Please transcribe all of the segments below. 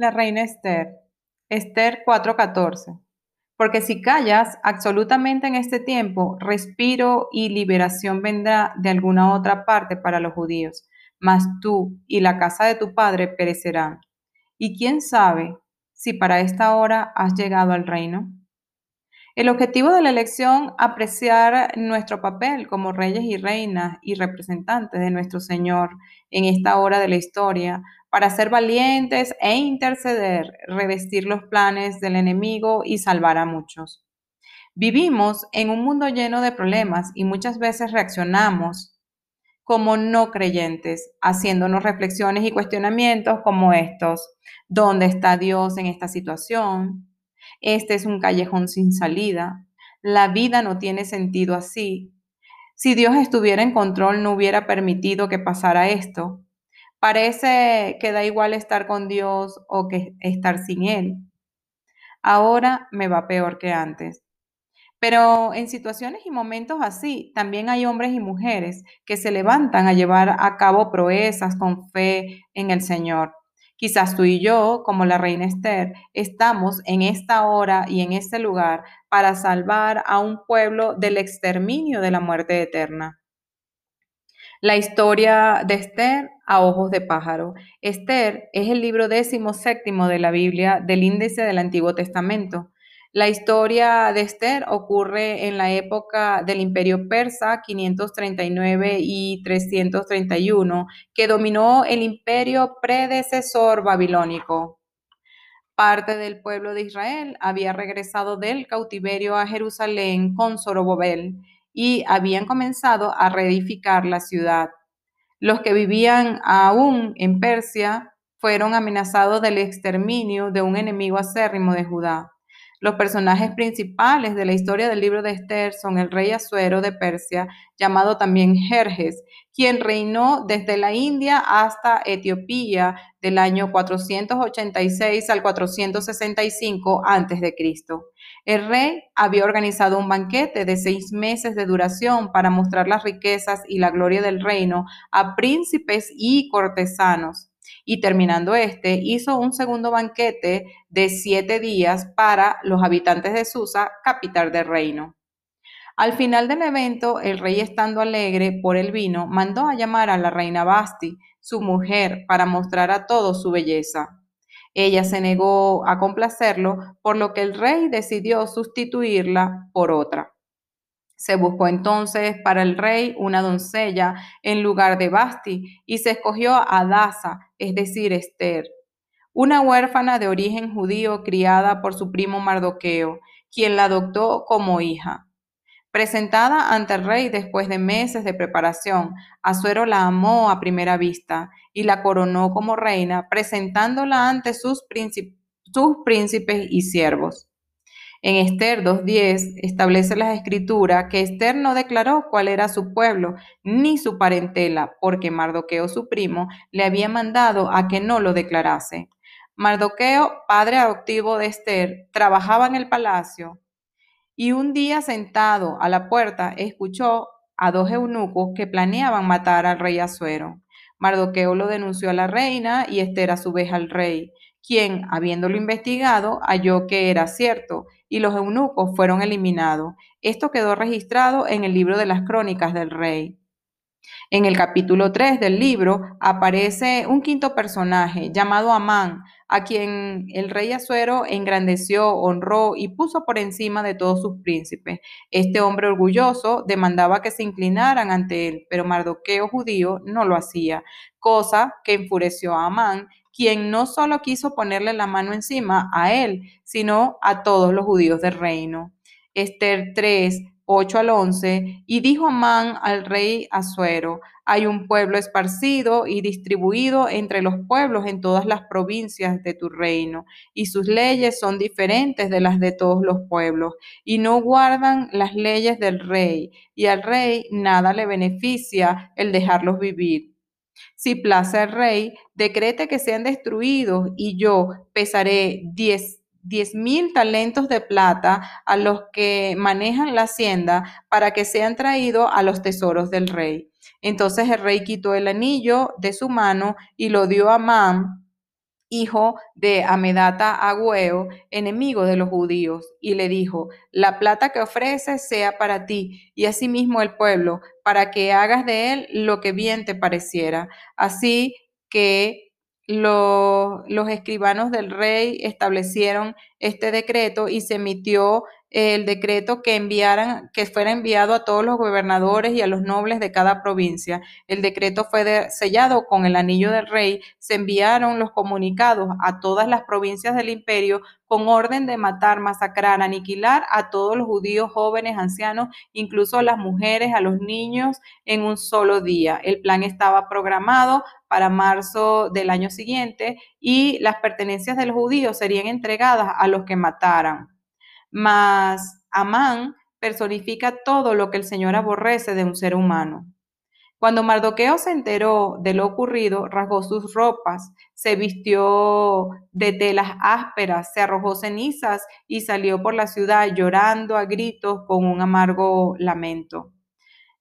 la reina Esther. Esther 4:14. Porque si callas absolutamente en este tiempo, respiro y liberación vendrá de alguna otra parte para los judíos, mas tú y la casa de tu padre perecerán. Y quién sabe si para esta hora has llegado al reino. El objetivo de la elección, apreciar nuestro papel como reyes y reinas y representantes de nuestro Señor en esta hora de la historia, para ser valientes e interceder, revestir los planes del enemigo y salvar a muchos. Vivimos en un mundo lleno de problemas y muchas veces reaccionamos como no creyentes, haciéndonos reflexiones y cuestionamientos como estos. ¿Dónde está Dios en esta situación? Este es un callejón sin salida. La vida no tiene sentido así. Si Dios estuviera en control, no hubiera permitido que pasara esto. Parece que da igual estar con Dios o que estar sin Él. Ahora me va peor que antes. Pero en situaciones y momentos así, también hay hombres y mujeres que se levantan a llevar a cabo proezas con fe en el Señor. Quizás tú y yo, como la reina Esther, estamos en esta hora y en este lugar para salvar a un pueblo del exterminio de la muerte eterna. La historia de Esther a ojos de pájaro. Esther es el libro décimo séptimo de la Biblia del índice del Antiguo Testamento. La historia de Esther ocurre en la época del Imperio Persa 539 y 331, que dominó el imperio predecesor babilónico. Parte del pueblo de Israel había regresado del cautiverio a Jerusalén con Zorobabel y habían comenzado a reedificar la ciudad. Los que vivían aún en Persia fueron amenazados del exterminio de un enemigo acérrimo de Judá. Los personajes principales de la historia del libro de Esther son el rey Asuero de Persia, llamado también Jerjes, quien reinó desde la India hasta Etiopía del año 486 al 465 a.C. El rey había organizado un banquete de seis meses de duración para mostrar las riquezas y la gloria del reino a príncipes y cortesanos. Y terminando este, hizo un segundo banquete de siete días para los habitantes de Susa, capital del reino. Al final del evento, el rey, estando alegre por el vino, mandó a llamar a la reina Basti, su mujer, para mostrar a todos su belleza. Ella se negó a complacerlo, por lo que el rey decidió sustituirla por otra. Se buscó entonces para el rey una doncella en lugar de Basti y se escogió a Daza, es decir, Esther, una huérfana de origen judío criada por su primo Mardoqueo, quien la adoptó como hija. Presentada ante el rey después de meses de preparación, Azuero la amó a primera vista y la coronó como reina, presentándola ante sus, sus príncipes y siervos. En Esther 2.10 establece la escritura que Esther no declaró cuál era su pueblo ni su parentela, porque Mardoqueo, su primo, le había mandado a que no lo declarase. Mardoqueo, padre adoptivo de Esther, trabajaba en el palacio y un día sentado a la puerta escuchó a dos eunucos que planeaban matar al rey Asuero. Mardoqueo lo denunció a la reina y Esther a su vez al rey, quien, habiéndolo investigado, halló que era cierto y los eunucos fueron eliminados. Esto quedó registrado en el libro de las crónicas del rey. En el capítulo 3 del libro aparece un quinto personaje llamado Amán, a quien el rey Asuero engrandeció, honró y puso por encima de todos sus príncipes. Este hombre orgulloso demandaba que se inclinaran ante él, pero Mardoqueo judío no lo hacía, cosa que enfureció a Amán, quien no solo quiso ponerle la mano encima a él, sino a todos los judíos del reino. Esther 3, 8 al 11, y dijo Amán al rey Asuero, hay un pueblo esparcido y distribuido entre los pueblos en todas las provincias de tu reino, y sus leyes son diferentes de las de todos los pueblos, y no guardan las leyes del rey, y al rey nada le beneficia el dejarlos vivir. Si place el rey, decrete que sean destruidos, y yo pesaré diez diez mil talentos de plata a los que manejan la hacienda para que sean traídos a los tesoros del rey. Entonces el rey quitó el anillo de su mano y lo dio a Amán hijo de Amedata Agüeo, enemigo de los judíos, y le dijo, la plata que ofreces sea para ti, y asimismo el pueblo, para que hagas de él lo que bien te pareciera. Así que los escribanos del rey establecieron este decreto y se emitió el decreto que enviaran, que fuera enviado a todos los gobernadores y a los nobles de cada provincia. El decreto fue sellado con el anillo del rey. Se enviaron los comunicados a todas las provincias del imperio con orden de matar, masacrar, aniquilar a todos los judíos jóvenes, ancianos, incluso a las mujeres, a los niños, en un solo día. El plan estaba programado para marzo del año siguiente y las pertenencias de los judíos serían entregadas a los que mataran. Mas Amán personifica todo lo que el Señor aborrece de un ser humano. Cuando Mardoqueo se enteró de lo ocurrido, rasgó sus ropas, se vistió de telas ásperas, se arrojó cenizas y salió por la ciudad llorando a gritos con un amargo lamento.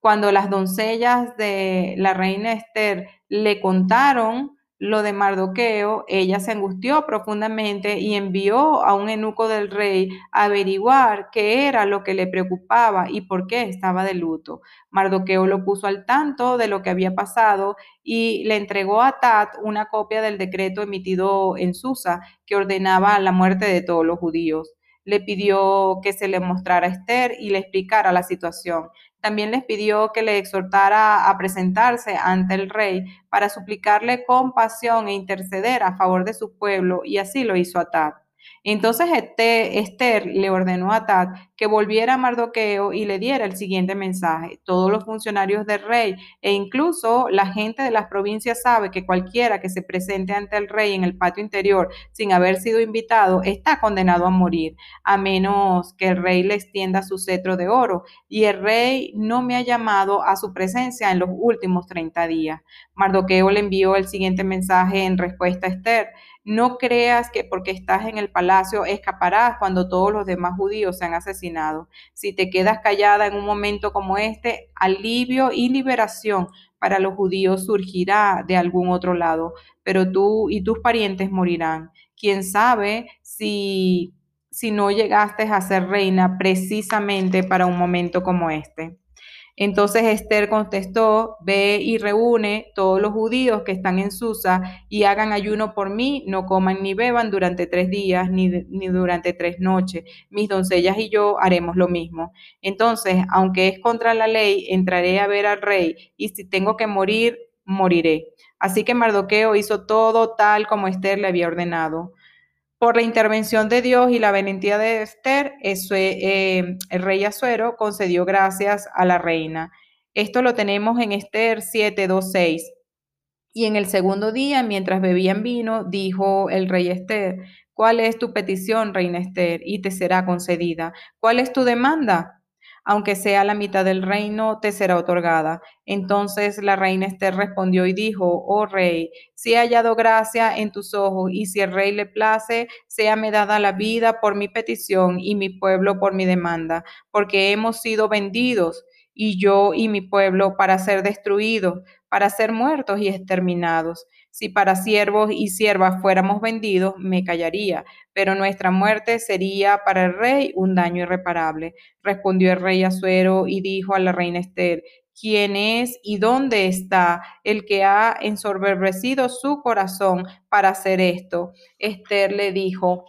Cuando las doncellas de la reina Esther le contaron lo de Mardoqueo, ella se angustió profundamente y envió a un eunuco del rey a averiguar qué era lo que le preocupaba y por qué estaba de luto. Mardoqueo lo puso al tanto de lo que había pasado y le entregó a Tat una copia del decreto emitido en Susa que ordenaba la muerte de todos los judíos. Le pidió que se le mostrara a Esther y le explicara la situación. También les pidió que le exhortara a presentarse ante el rey para suplicarle compasión e interceder a favor de su pueblo, y así lo hizo Atad. Entonces este, Esther le ordenó a Tad que volviera a Mardoqueo y le diera el siguiente mensaje. Todos los funcionarios del rey e incluso la gente de las provincias sabe que cualquiera que se presente ante el rey en el patio interior sin haber sido invitado está condenado a morir, a menos que el rey le extienda su cetro de oro. Y el rey no me ha llamado a su presencia en los últimos 30 días. Mardoqueo le envió el siguiente mensaje en respuesta a Esther. No creas que porque estás en el palacio escaparás cuando todos los demás judíos sean asesinados. Si te quedas callada en un momento como este, alivio y liberación para los judíos surgirá de algún otro lado, pero tú y tus parientes morirán. ¿Quién sabe si, si no llegaste a ser reina precisamente para un momento como este? Entonces Esther contestó, ve y reúne todos los judíos que están en Susa y hagan ayuno por mí, no coman ni beban durante tres días ni, ni, durante tres noches. Mis doncellas y yo haremos lo mismo. Entonces, aunque es contra la ley, entraré a ver al rey y si tengo que morir, moriré. Así que Mardoqueo hizo todo tal como Esther le había ordenado. Por la intervención de Dios y la valentía de Esther, eh, el rey Azuero concedió gracias a la reina. Esto lo tenemos en Esther 7, 2, 6. Y en el segundo día, mientras bebían vino, dijo el rey Esther, ¿cuál es tu petición, reina Esther? Y te será concedida. ¿Cuál es tu demanda? Aunque sea la mitad del reino, te será otorgada. Entonces la reina Esther respondió y dijo, oh rey, si he hallado gracia en tus ojos y si el rey le place, me dada la vida por mi petición y mi pueblo por mi demanda, porque hemos sido vendidos y yo y mi pueblo para ser destruidos, para ser muertos y exterminados. Si para siervos y siervas fuéramos vendidos, me callaría, pero nuestra muerte sería para el rey un daño irreparable. Respondió el rey Azuero y dijo a la reina Esther, ¿quién es y dónde está el que ha ensoberbecido su corazón para hacer esto? Esther le dijo,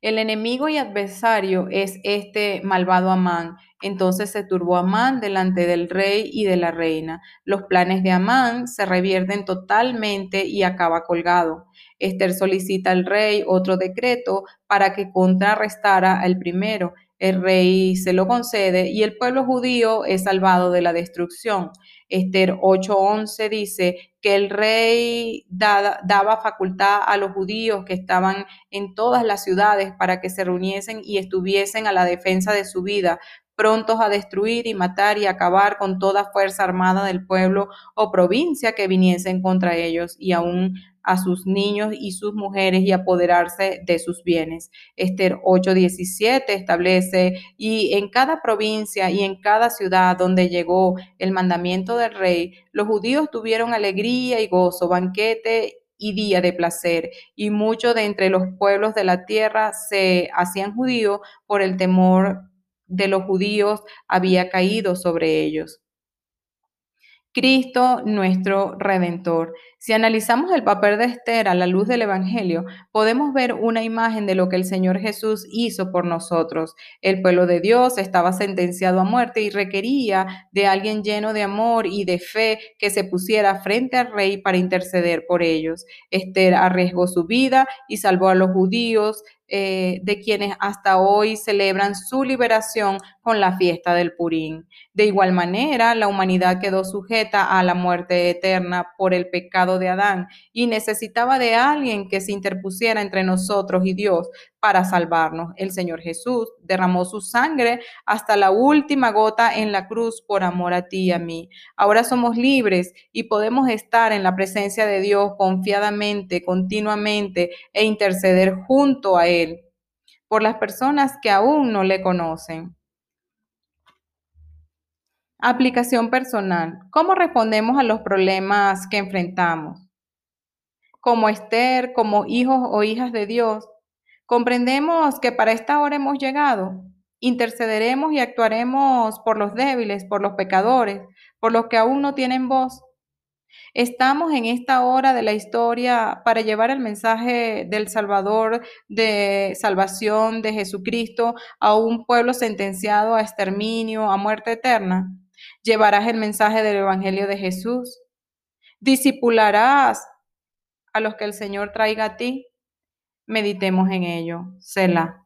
el enemigo y adversario es este malvado Amán. Entonces se turbó Amán delante del rey y de la reina. Los planes de Amán se revierten totalmente y acaba colgado. Esther solicita al rey otro decreto para que contrarrestara al primero. El rey se lo concede y el pueblo judío es salvado de la destrucción. Esther 8:11 dice que el rey daba facultad a los judíos que estaban en todas las ciudades para que se reuniesen y estuviesen a la defensa de su vida, prontos a destruir y matar y acabar con toda fuerza armada del pueblo o provincia que viniesen contra ellos y aún a sus niños y sus mujeres y apoderarse de sus bienes. Esther 8:17 establece, y en cada provincia y en cada ciudad donde llegó el mandamiento del rey, los judíos tuvieron alegría y gozo, banquete y día de placer, y muchos de entre los pueblos de la tierra se hacían judíos por el temor de los judíos había caído sobre ellos. Cristo nuestro Redentor. Si analizamos el papel de Esther a la luz del Evangelio, podemos ver una imagen de lo que el Señor Jesús hizo por nosotros. El pueblo de Dios estaba sentenciado a muerte y requería de alguien lleno de amor y de fe que se pusiera frente al rey para interceder por ellos. Esther arriesgó su vida y salvó a los judíos eh, de quienes hasta hoy celebran su liberación con la fiesta del Purín. De igual manera, la humanidad quedó sujeta a la muerte eterna por el pecado de Adán y necesitaba de alguien que se interpusiera entre nosotros y Dios para salvarnos. El Señor Jesús derramó su sangre hasta la última gota en la cruz por amor a ti y a mí. Ahora somos libres y podemos estar en la presencia de Dios confiadamente, continuamente e interceder junto a Él por las personas que aún no le conocen. Aplicación personal. ¿Cómo respondemos a los problemas que enfrentamos? Como Esther, como hijos o hijas de Dios, comprendemos que para esta hora hemos llegado. Intercederemos y actuaremos por los débiles, por los pecadores, por los que aún no tienen voz. Estamos en esta hora de la historia para llevar el mensaje del Salvador, de salvación de Jesucristo a un pueblo sentenciado a exterminio, a muerte eterna. Llevarás el mensaje del Evangelio de Jesús. Discipularás a los que el Señor traiga a ti. Meditemos en ello. Selah.